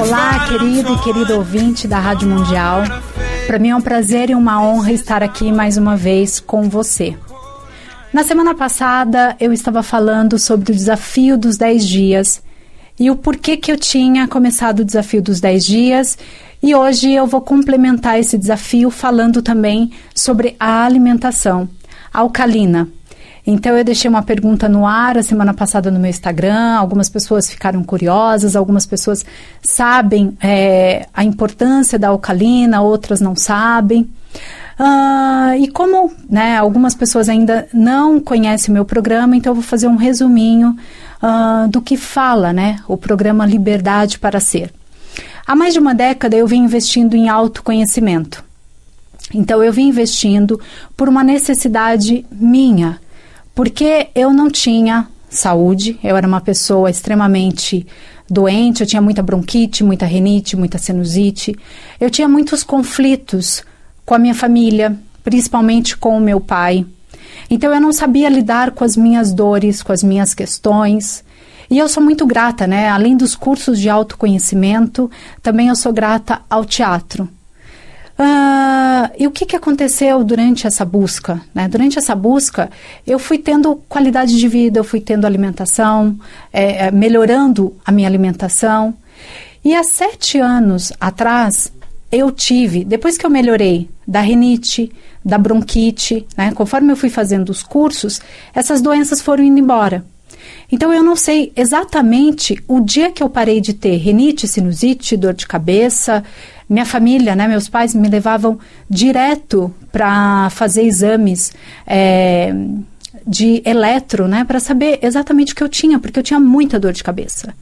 Olá, querido e querido ouvinte da Rádio Mundial. Para mim é um prazer e uma honra estar aqui mais uma vez com você. Na semana passada eu estava falando sobre o desafio dos 10 dias e o porquê que eu tinha começado o desafio dos 10 dias. E hoje eu vou complementar esse desafio falando também sobre a alimentação alcalina. Então eu deixei uma pergunta no ar a semana passada no meu Instagram. Algumas pessoas ficaram curiosas, algumas pessoas sabem é, a importância da alcalina, outras não sabem. Uh, e como né, algumas pessoas ainda não conhecem o meu programa, então eu vou fazer um resuminho uh, do que fala né, o programa Liberdade para Ser. Há mais de uma década eu vim investindo em autoconhecimento. Então eu vim investindo por uma necessidade minha porque eu não tinha saúde, eu era uma pessoa extremamente doente, eu tinha muita bronquite, muita renite, muita sinusite. Eu tinha muitos conflitos com a minha família, principalmente com o meu pai. Então eu não sabia lidar com as minhas dores, com as minhas questões. E eu sou muito grata, né? Além dos cursos de autoconhecimento, também eu sou grata ao teatro. Uh, e o que, que aconteceu durante essa busca? Né? Durante essa busca, eu fui tendo qualidade de vida, eu fui tendo alimentação, é, é, melhorando a minha alimentação. E há sete anos atrás, eu tive, depois que eu melhorei da rinite, da bronquite, né, conforme eu fui fazendo os cursos, essas doenças foram indo embora. Então eu não sei exatamente o dia que eu parei de ter rinite, sinusite, dor de cabeça, minha família, né, meus pais me levavam direto para fazer exames é, de eletro, né, para saber exatamente o que eu tinha, porque eu tinha muita dor de cabeça.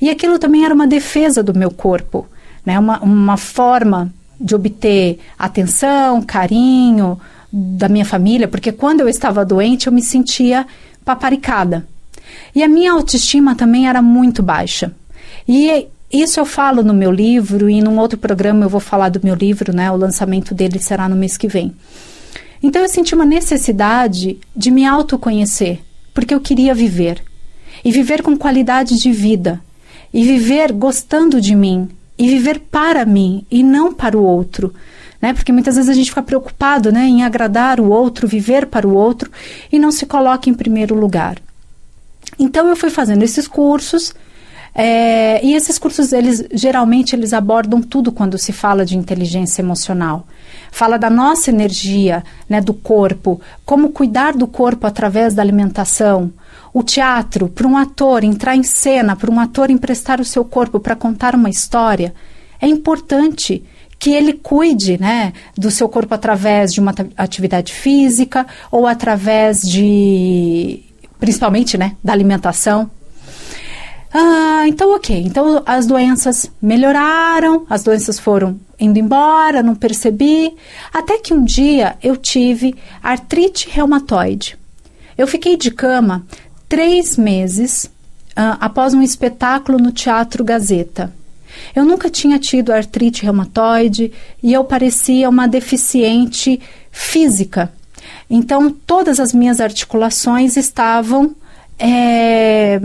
E aquilo também era uma defesa do meu corpo, né, uma, uma forma de obter atenção, carinho da minha família, porque quando eu estava doente eu me sentia paparicada. E a minha autoestima também era muito baixa. E isso eu falo no meu livro e num outro programa eu vou falar do meu livro, né? O lançamento dele será no mês que vem. Então eu senti uma necessidade de me autoconhecer, porque eu queria viver. E viver com qualidade de vida. E viver gostando de mim. E viver para mim e não para o outro. Né? Porque muitas vezes a gente fica preocupado né, em agradar o outro, viver para o outro e não se coloca em primeiro lugar. Então eu fui fazendo esses cursos é, e esses cursos, eles geralmente eles abordam tudo quando se fala de inteligência emocional. Fala da nossa energia, né, do corpo, como cuidar do corpo através da alimentação. O teatro, para um ator entrar em cena, para um ator emprestar o seu corpo para contar uma história, é importante que ele cuide né, do seu corpo através de uma atividade física ou através de, principalmente, né, da alimentação. Ah, então ok. Então as doenças melhoraram, as doenças foram indo embora, não percebi. Até que um dia eu tive artrite reumatoide. Eu fiquei de cama três meses ah, após um espetáculo no Teatro Gazeta. Eu nunca tinha tido artrite reumatoide e eu parecia uma deficiente física. Então, todas as minhas articulações estavam é,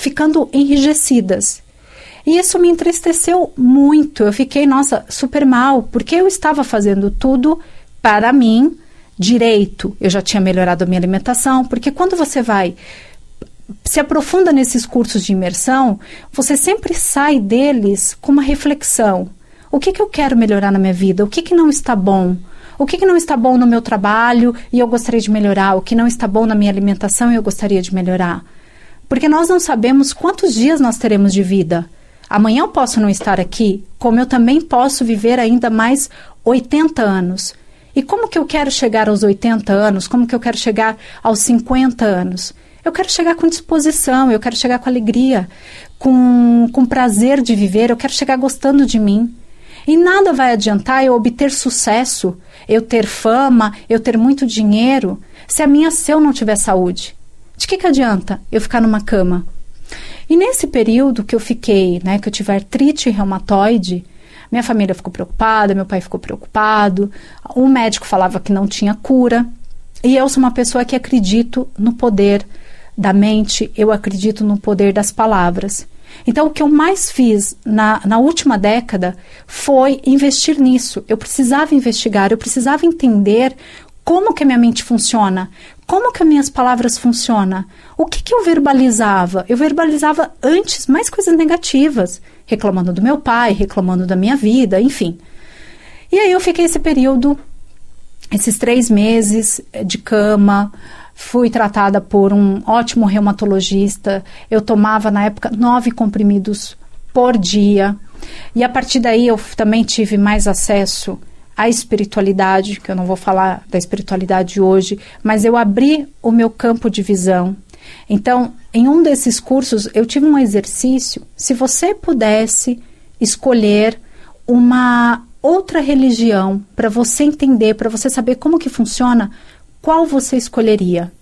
ficando enrijecidas. E isso me entristeceu muito. Eu fiquei, nossa, super mal, porque eu estava fazendo tudo para mim direito. Eu já tinha melhorado a minha alimentação, porque quando você vai se aprofunda nesses cursos de imersão, você sempre sai deles com uma reflexão. O que, que eu quero melhorar na minha vida? O que, que não está bom? O que, que não está bom no meu trabalho e eu gostaria de melhorar? O que não está bom na minha alimentação e eu gostaria de melhorar? Porque nós não sabemos quantos dias nós teremos de vida. Amanhã eu posso não estar aqui, como eu também posso viver ainda mais 80 anos. E como que eu quero chegar aos 80 anos? Como que eu quero chegar aos 50 anos? Eu quero chegar com disposição, eu quero chegar com alegria, com, com prazer de viver, eu quero chegar gostando de mim. E nada vai adiantar eu obter sucesso, eu ter fama, eu ter muito dinheiro, se a minha se eu não tiver saúde. De que, que adianta eu ficar numa cama? E nesse período que eu fiquei, né, que eu tive artrite reumatoide, minha família ficou preocupada, meu pai ficou preocupado, o médico falava que não tinha cura. E eu sou uma pessoa que acredito no poder da mente, eu acredito no poder das palavras. Então, o que eu mais fiz na, na última década foi investir nisso. Eu precisava investigar, eu precisava entender como que a minha mente funciona, como que as minhas palavras funcionam, o que, que eu verbalizava. Eu verbalizava antes mais coisas negativas, reclamando do meu pai, reclamando da minha vida, enfim. E aí eu fiquei esse período, esses três meses de cama, Fui tratada por um ótimo reumatologista. Eu tomava, na época, nove comprimidos por dia. E a partir daí eu também tive mais acesso à espiritualidade, que eu não vou falar da espiritualidade hoje, mas eu abri o meu campo de visão. Então, em um desses cursos, eu tive um exercício. Se você pudesse escolher uma outra religião para você entender, para você saber como que funciona, qual você escolheria?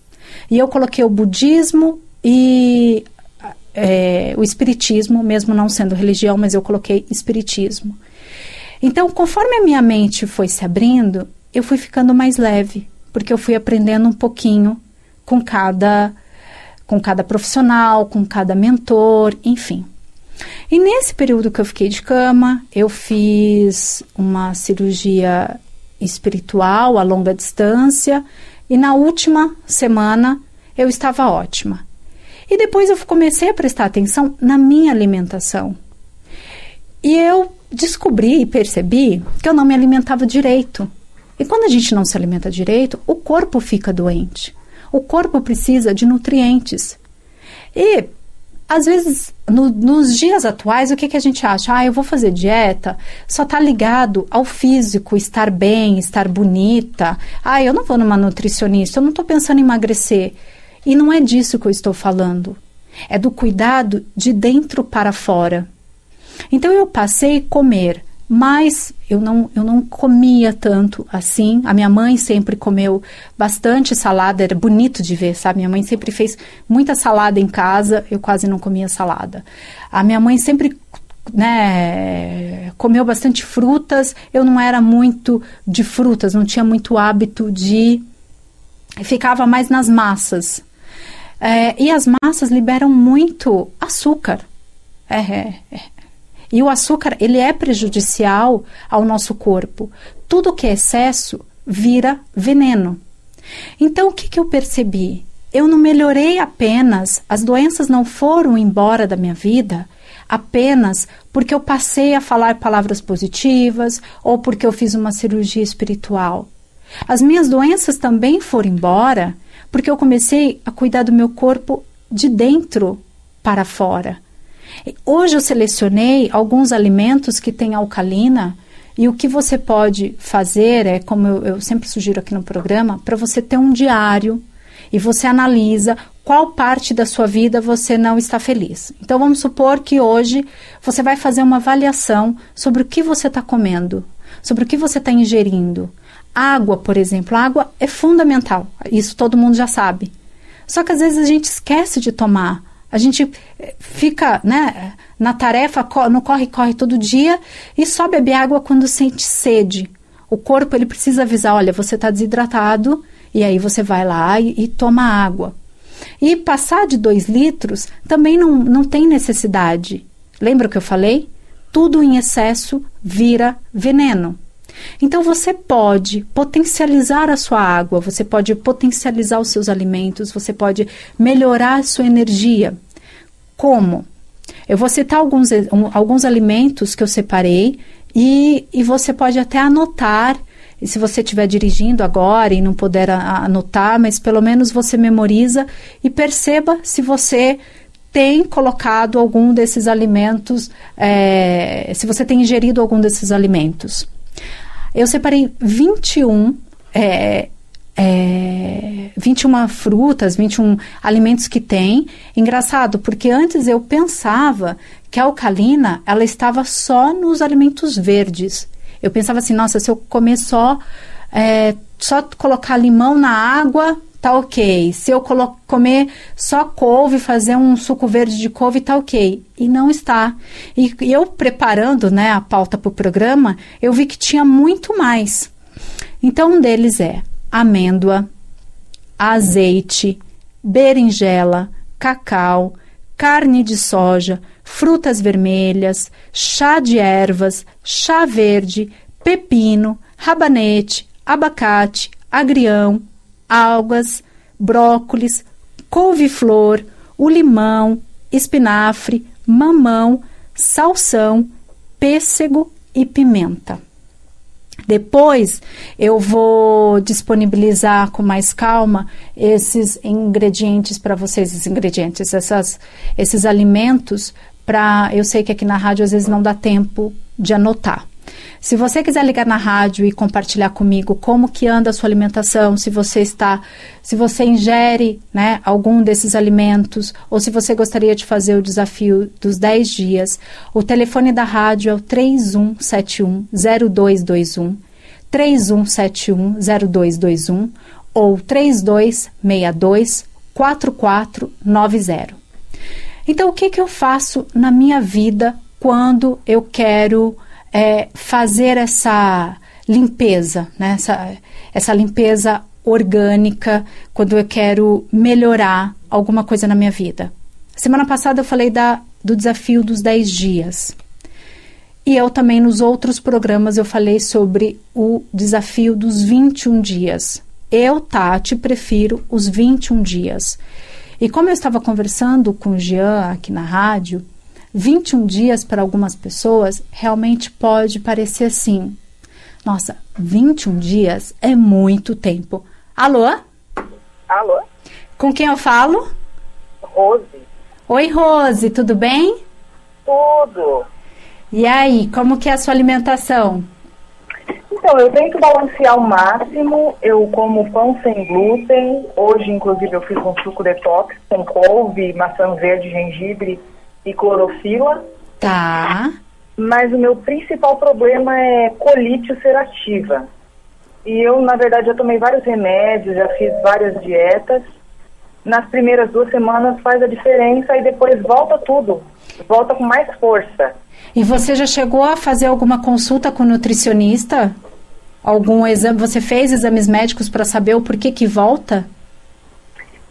E eu coloquei o budismo e é, o espiritismo, mesmo não sendo religião, mas eu coloquei espiritismo. Então, conforme a minha mente foi se abrindo, eu fui ficando mais leve, porque eu fui aprendendo um pouquinho com cada com cada profissional, com cada mentor, enfim. E nesse período que eu fiquei de cama, eu fiz uma cirurgia espiritual a longa distância e na última semana eu estava ótima. E depois eu comecei a prestar atenção na minha alimentação. E eu descobri e percebi que eu não me alimentava direito. E quando a gente não se alimenta direito, o corpo fica doente. O corpo precisa de nutrientes. E às vezes, no, nos dias atuais, o que, que a gente acha? Ah, eu vou fazer dieta, só está ligado ao físico, estar bem, estar bonita. Ah, eu não vou numa nutricionista, eu não estou pensando em emagrecer. E não é disso que eu estou falando. É do cuidado de dentro para fora. Então eu passei a comer mas eu não, eu não comia tanto assim. A minha mãe sempre comeu bastante salada, era bonito de ver, sabe? Minha mãe sempre fez muita salada em casa, eu quase não comia salada. A minha mãe sempre né, comeu bastante frutas, eu não era muito de frutas, não tinha muito hábito de. ficava mais nas massas. É, e as massas liberam muito açúcar. É, é, é. E o açúcar, ele é prejudicial ao nosso corpo. Tudo que é excesso vira veneno. Então, o que, que eu percebi? Eu não melhorei apenas, as doenças não foram embora da minha vida apenas porque eu passei a falar palavras positivas ou porque eu fiz uma cirurgia espiritual. As minhas doenças também foram embora porque eu comecei a cuidar do meu corpo de dentro para fora. Hoje eu selecionei alguns alimentos que têm alcalina e o que você pode fazer é, como eu, eu sempre sugiro aqui no programa, para você ter um diário e você analisa qual parte da sua vida você não está feliz. Então vamos supor que hoje você vai fazer uma avaliação sobre o que você está comendo, sobre o que você está ingerindo. Água, por exemplo, água é fundamental, isso todo mundo já sabe. Só que às vezes a gente esquece de tomar a gente eh, fica né, na tarefa, no corre-corre todo dia e só bebe água quando sente sede. O corpo ele precisa avisar, olha, você está desidratado, e aí você vai lá e, e, toma água. E passar de dois litros também não, não tem necessidade. Lembra o que eu falei? Tudo em excesso vira veneno. Então você pode potencializar a sua água, você pode potencializar os seus alimentos, você pode melhorar a sua energia. Como? Eu vou citar alguns, alguns alimentos que eu separei e, e você pode até anotar. E se você estiver dirigindo agora e não puder anotar, mas pelo menos você memoriza e perceba se você tem colocado algum desses alimentos, é, se você tem ingerido algum desses alimentos. Eu separei 21 é, é, 21 frutas, 21 alimentos que tem. Engraçado, porque antes eu pensava que a alcalina ela estava só nos alimentos verdes. Eu pensava assim, nossa, se eu comer só é, só colocar limão na água, tá ok. Se eu comer só couve, fazer um suco verde de couve, tá ok. E não está. E, e eu preparando né, a pauta para o programa, eu vi que tinha muito mais. Então, um deles é amêndoa, azeite, berinjela, cacau, carne de soja, frutas vermelhas, chá de ervas, chá verde, pepino, rabanete, abacate, agrião, algas, brócolis, couve-flor, o limão, espinafre, mamão, salsão, pêssego e pimenta. Depois eu vou disponibilizar com mais calma esses ingredientes para vocês, esses ingredientes, essas, esses alimentos para. Eu sei que aqui na rádio às vezes não dá tempo de anotar. Se você quiser ligar na rádio e compartilhar comigo como que anda a sua alimentação, se você está, se você ingere, né, algum desses alimentos, ou se você gostaria de fazer o desafio dos 10 dias, o telefone da rádio é o 3171 0221, 3171 0221 ou 3262 4490. Então, o que, que eu faço na minha vida quando eu quero é, fazer essa limpeza, né? essa, essa limpeza orgânica, quando eu quero melhorar alguma coisa na minha vida. Semana passada eu falei da, do desafio dos 10 dias. E eu também nos outros programas eu falei sobre o desafio dos 21 dias. Eu, Tati, prefiro os 21 dias. E como eu estava conversando com o Jean aqui na rádio, 21 dias para algumas pessoas realmente pode parecer assim. Nossa, 21 dias é muito tempo. Alô? Alô? Com quem eu falo? Rose. Oi, Rose, tudo bem? Tudo. E aí, como que é a sua alimentação? Então, eu tento balancear ao máximo. Eu como pão sem glúten. Hoje, inclusive, eu fiz um suco detox com couve, maçã verde, gengibre e clorofila. Tá. Mas o meu principal problema é colite ulcerativa. E eu, na verdade, já tomei vários remédios, já fiz várias dietas. Nas primeiras duas semanas faz a diferença e depois volta tudo. Volta com mais força. E você já chegou a fazer alguma consulta com nutricionista? Algum exame? Você fez exames médicos para saber o porquê que volta?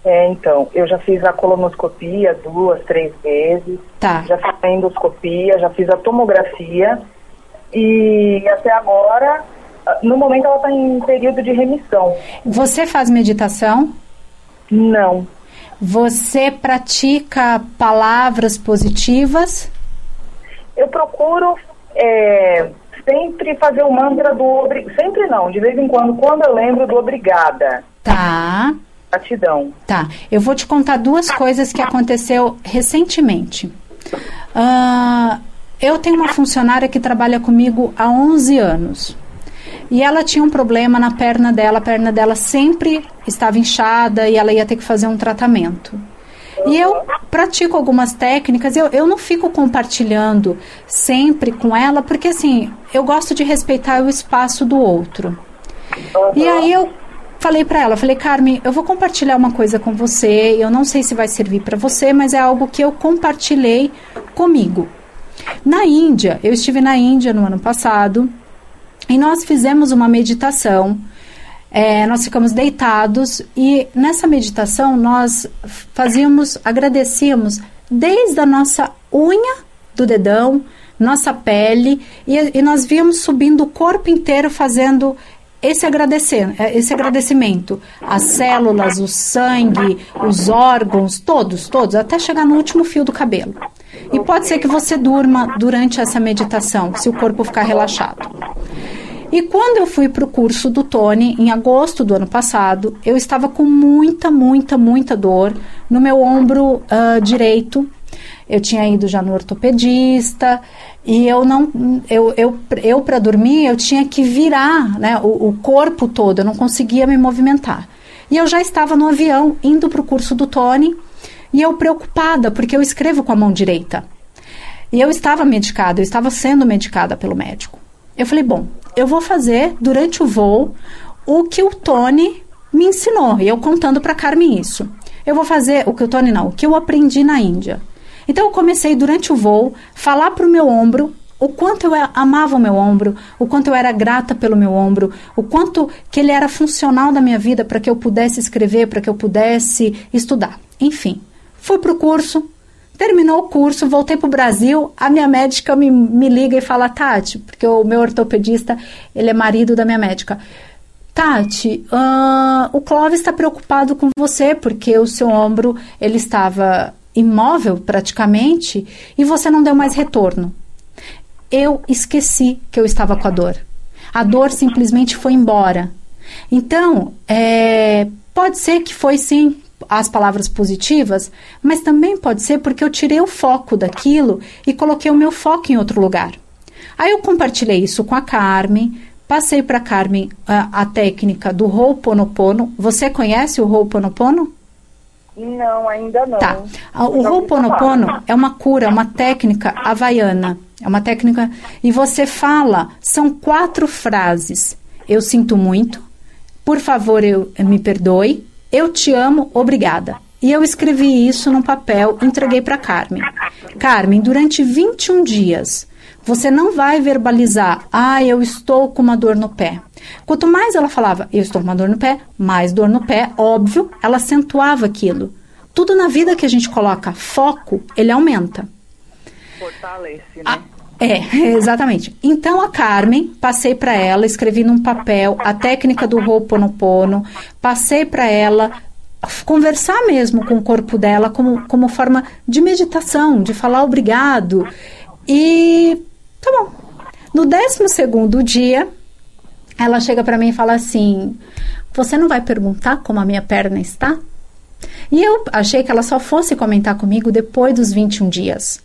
É, então, eu já fiz a colonoscopia duas, três vezes. Tá. Já fiz a endoscopia, já fiz a tomografia. E até agora, no momento, ela está em período de remissão. Você faz meditação? Não. Você pratica palavras positivas? Eu procuro é, sempre fazer o mantra do. Sempre não, de vez em quando, quando eu lembro do obrigada. Tá. Gratidão. Tá. Eu vou te contar duas coisas que aconteceu recentemente. Uh, eu tenho uma funcionária que trabalha comigo há 11 anos. E ela tinha um problema na perna dela, a perna dela sempre estava inchada e ela ia ter que fazer um tratamento. E eu pratico algumas técnicas, eu, eu não fico compartilhando sempre com ela, porque assim, eu gosto de respeitar o espaço do outro. E aí eu falei para ela, falei, Carmen, eu vou compartilhar uma coisa com você, eu não sei se vai servir para você, mas é algo que eu compartilhei comigo. Na Índia, eu estive na Índia no ano passado e nós fizemos uma meditação. É, nós ficamos deitados e nessa meditação nós fazíamos, agradecíamos desde a nossa unha do dedão, nossa pele e, e nós víamos subindo o corpo inteiro fazendo esse, agradecer, é, esse agradecimento, as células, o sangue, os órgãos, todos, todos, até chegar no último fio do cabelo. E pode ser que você durma durante essa meditação, se o corpo ficar relaxado. E quando eu fui para o curso do Tony, em agosto do ano passado, eu estava com muita, muita, muita dor no meu ombro uh, direito. Eu tinha ido já no ortopedista, e eu não, eu, eu, eu para dormir, eu tinha que virar né, o, o corpo todo, eu não conseguia me movimentar. E eu já estava no avião, indo para o curso do Tony, e eu preocupada, porque eu escrevo com a mão direita. E eu estava medicada, eu estava sendo medicada pelo médico. Eu falei, bom, eu vou fazer durante o voo o que o Tony me ensinou, e eu contando para Carmen isso. Eu vou fazer o que o Tony não, o que eu aprendi na Índia. Então eu comecei durante o voo falar para o meu ombro o quanto eu amava o meu ombro, o quanto eu era grata pelo meu ombro, o quanto que ele era funcional na minha vida para que eu pudesse escrever, para que eu pudesse estudar. Enfim, fui para o curso, terminou o curso, voltei para o Brasil, a minha médica me, me liga e fala, Tati, porque o meu ortopedista, ele é marido da minha médica, Tati, uh, o Clóvis está preocupado com você porque o seu ombro ele estava imóvel praticamente e você não deu mais retorno. Eu esqueci que eu estava com a dor. A dor simplesmente foi embora. Então, é, pode ser que foi sim as palavras positivas, mas também pode ser porque eu tirei o foco daquilo e coloquei o meu foco em outro lugar. Aí eu compartilhei isso com a Carmen, passei para a Carmen a, a, técnica do Ho'oponopono. Você conhece o Ho'oponopono? Não, ainda não. Tá. O Ho'oponopono é uma cura, uma técnica havaiana. É uma técnica. E você fala, são quatro frases. Eu sinto muito. Por favor, eu me perdoe. Eu te amo, obrigada. E eu escrevi isso num papel, entreguei para Carmen. Carmen, durante 21 dias, você não vai verbalizar, ah, eu estou com uma dor no pé. Quanto mais ela falava, eu estou com uma dor no pé, mais dor no pé, óbvio, ela acentuava aquilo. Tudo na vida que a gente coloca foco, ele aumenta. Fortalece, né? A, é, exatamente. Então a Carmen, passei para ela, escrevi num papel a técnica do Ho'oponopono, passei para ela conversar mesmo com o corpo dela como, como forma de meditação, de falar obrigado. E tá bom. No décimo segundo dia, ela chega para mim e fala assim: Você não vai perguntar como a minha perna está? E eu achei que ela só fosse comentar comigo depois dos 21 dias.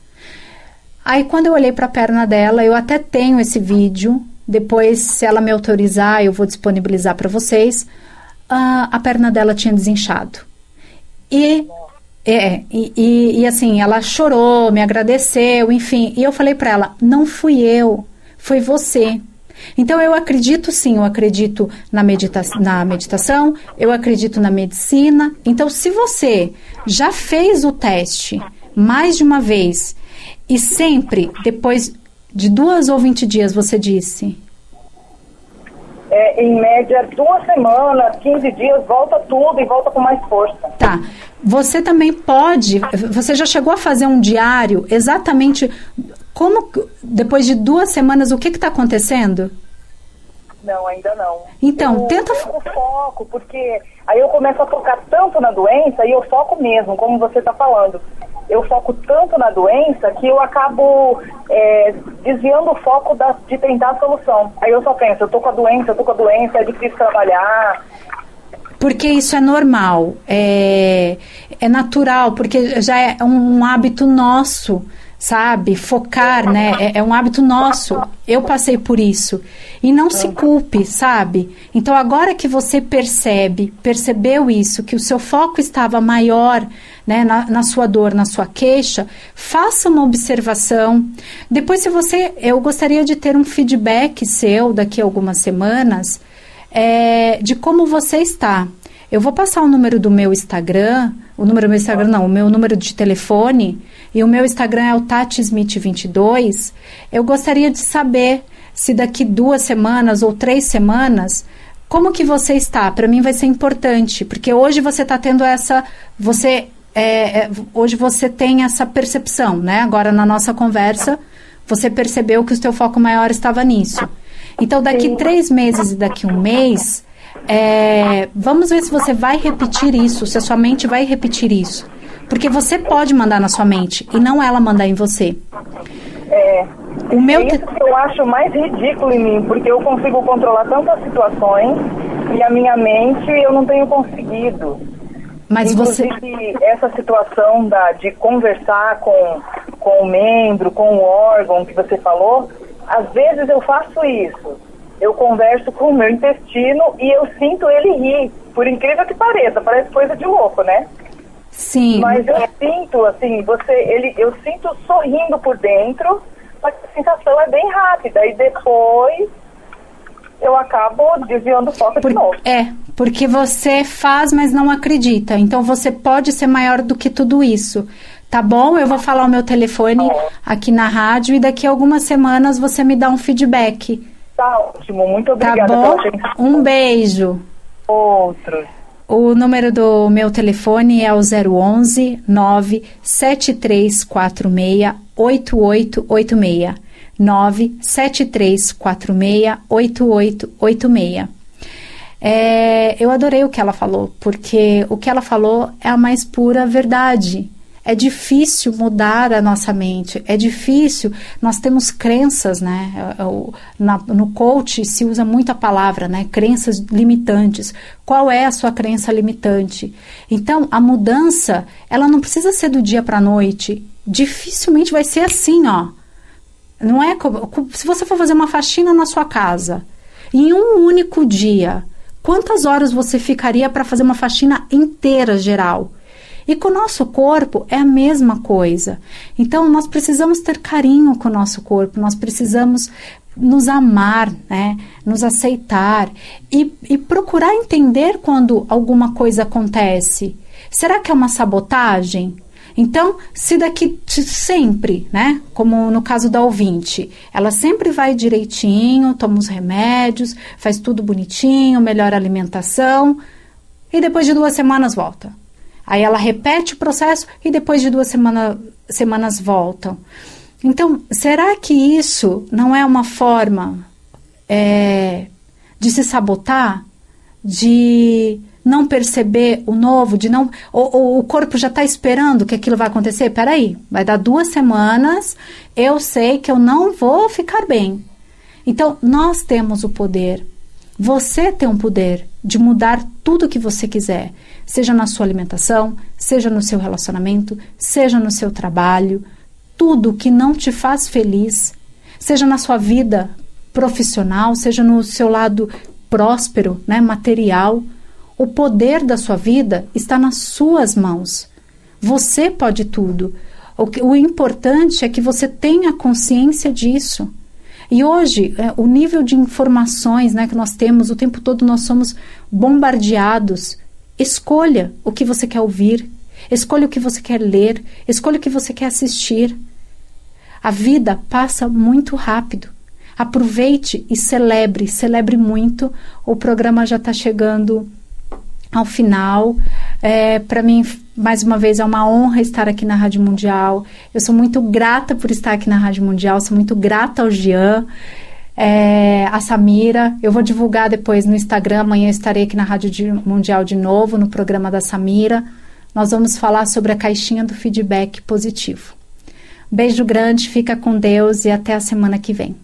Aí quando eu olhei para a perna dela, eu até tenho esse vídeo. Depois, se ela me autorizar, eu vou disponibilizar para vocês. Uh, a perna dela tinha desinchado. E é, e, e, e, assim, ela chorou, me agradeceu, enfim. E eu falei para ela: não fui eu, foi você. Então eu acredito sim, eu acredito na, medita na meditação, eu acredito na medicina. Então, se você já fez o teste mais de uma vez e sempre, depois de duas ou vinte dias, você disse? É, em média, duas semanas, 15 dias, volta tudo e volta com mais força. Tá. Você também pode, você já chegou a fazer um diário exatamente como, depois de duas semanas, o que está acontecendo? Não, ainda não. Então, eu, tenta. Eu foco, porque aí eu começo a focar tanto na doença e eu foco mesmo, como você está falando eu foco tanto na doença que eu acabo é, desviando o foco da, de tentar a solução. Aí eu só penso, eu tô com a doença, eu tô com a doença, é difícil trabalhar. Porque isso é normal, é, é natural, porque já é um hábito nosso sabe? Focar, né? É, é, um hábito nosso. Eu passei por isso. E não se culpe, sabe? Então, agora que você percebe, percebeu isso, que o seu foco estava maior né, na, na sua dor, na sua queixa, faça uma observação. Depois, se você. Eu gostaria de ter um feedback seu daqui a algumas semanas é, de como você está. Eu vou passar o número do meu Instagram, o número do meu Instagram, não, o meu número de telefone, e o meu Instagram é o tatismith22. Eu gostaria de saber se daqui duas semanas ou três semanas como que você está? Para mim vai ser importante, porque hoje você está tendo essa, você é, é, hoje você tem essa percepção, né? Agora na nossa conversa você percebeu que o seu foco maior estava nisso. Então daqui três meses e daqui um mês é, vamos ver se você vai repetir isso, se a sua mente vai repetir isso. Porque você pode mandar na sua mente e não ela mandar em você. É. O meu é isso que eu acho mais ridículo em mim, porque eu consigo controlar tantas situações e a minha mente eu não tenho conseguido. Mas Inclusive, você. essa situação da, de conversar com, com o membro, com o órgão que você falou, às vezes eu faço isso eu converso com o meu intestino e eu sinto ele rir. Por incrível que pareça, parece coisa de louco, né? Sim. Mas eu sinto, assim, você, ele, eu sinto sorrindo por dentro, mas a sensação é bem rápida. E depois eu acabo desviando o foco Por, de novo. É, porque você faz, mas não acredita. Então você pode ser maior do que tudo isso. Tá bom? Eu vou falar o meu telefone aqui na rádio e daqui a algumas semanas você me dá um feedback. Tá ótimo, muito Tá obrigada bom? pela atenção. Um beijo. Outros. O número do meu telefone é o 011 97346 8886. 97346 8886. É, eu adorei o que ela falou, porque o que ela falou é a mais pura verdade. É difícil mudar a nossa mente, é difícil. Nós temos crenças, né? É, é, no coach se usa muito a palavra, né? Crenças limitantes. Qual é a sua crença limitante? Então, a mudança, ela não precisa ser do dia para a noite. Dificilmente vai ser assim, ó. Não é como, co- se você for fazer uma faxina na sua casa, em um único dia, quantas horas você ficaria para fazer uma faxina inteira geral? E com o nosso corpo é a mesma coisa. Então nós precisamos ter carinho com o nosso corpo, nós precisamos nos amar, né? nos aceitar e, e procurar entender quando alguma coisa acontece. Será que é uma sabotagem? Então, se daqui sempre, né? Como no caso da ouvinte, ela sempre vai direitinho, toma os remédios, faz tudo bonitinho, melhora a alimentação, e depois de duas semanas volta. Aí ela repete o processo e depois de duas semana, semanas voltam. Então, será que isso não é uma forma é, de se sabotar? De não perceber o novo, de não. Ou, ou o corpo já está esperando que aquilo vai acontecer? Peraí, vai dar duas semanas, eu sei que eu não vou ficar bem. Então, nós temos o poder. Você tem o poder de mudar tudo o que você quiser, seja na sua alimentação, seja no seu relacionamento, seja no seu trabalho, tudo que não te faz feliz, seja na sua vida profissional, seja no seu lado próspero, né, material. O poder da sua vida está nas suas mãos. Você pode tudo. O, que, o importante é que você tenha consciência disso. E hoje, é, o nível de informações né, que nós temos, o tempo todo nós somos bombardeados. Escolha o que você quer ouvir, escolha o que você quer ler, escolha o que você quer assistir. A vida passa muito rápido. Aproveite e celebre, celebre muito. O programa já está chegando ao final. É, Para mim, mais uma vez, é uma honra estar aqui na Rádio Mundial. Eu sou muito grata por estar aqui na Rádio Mundial, sou muito grata ao Jean, é, a Samira. Eu vou divulgar depois no Instagram. Amanhã estarei aqui na Rádio Mundial de novo, no programa da Samira. Nós vamos falar sobre a caixinha do feedback positivo. Beijo grande, fica com Deus e até a semana que vem.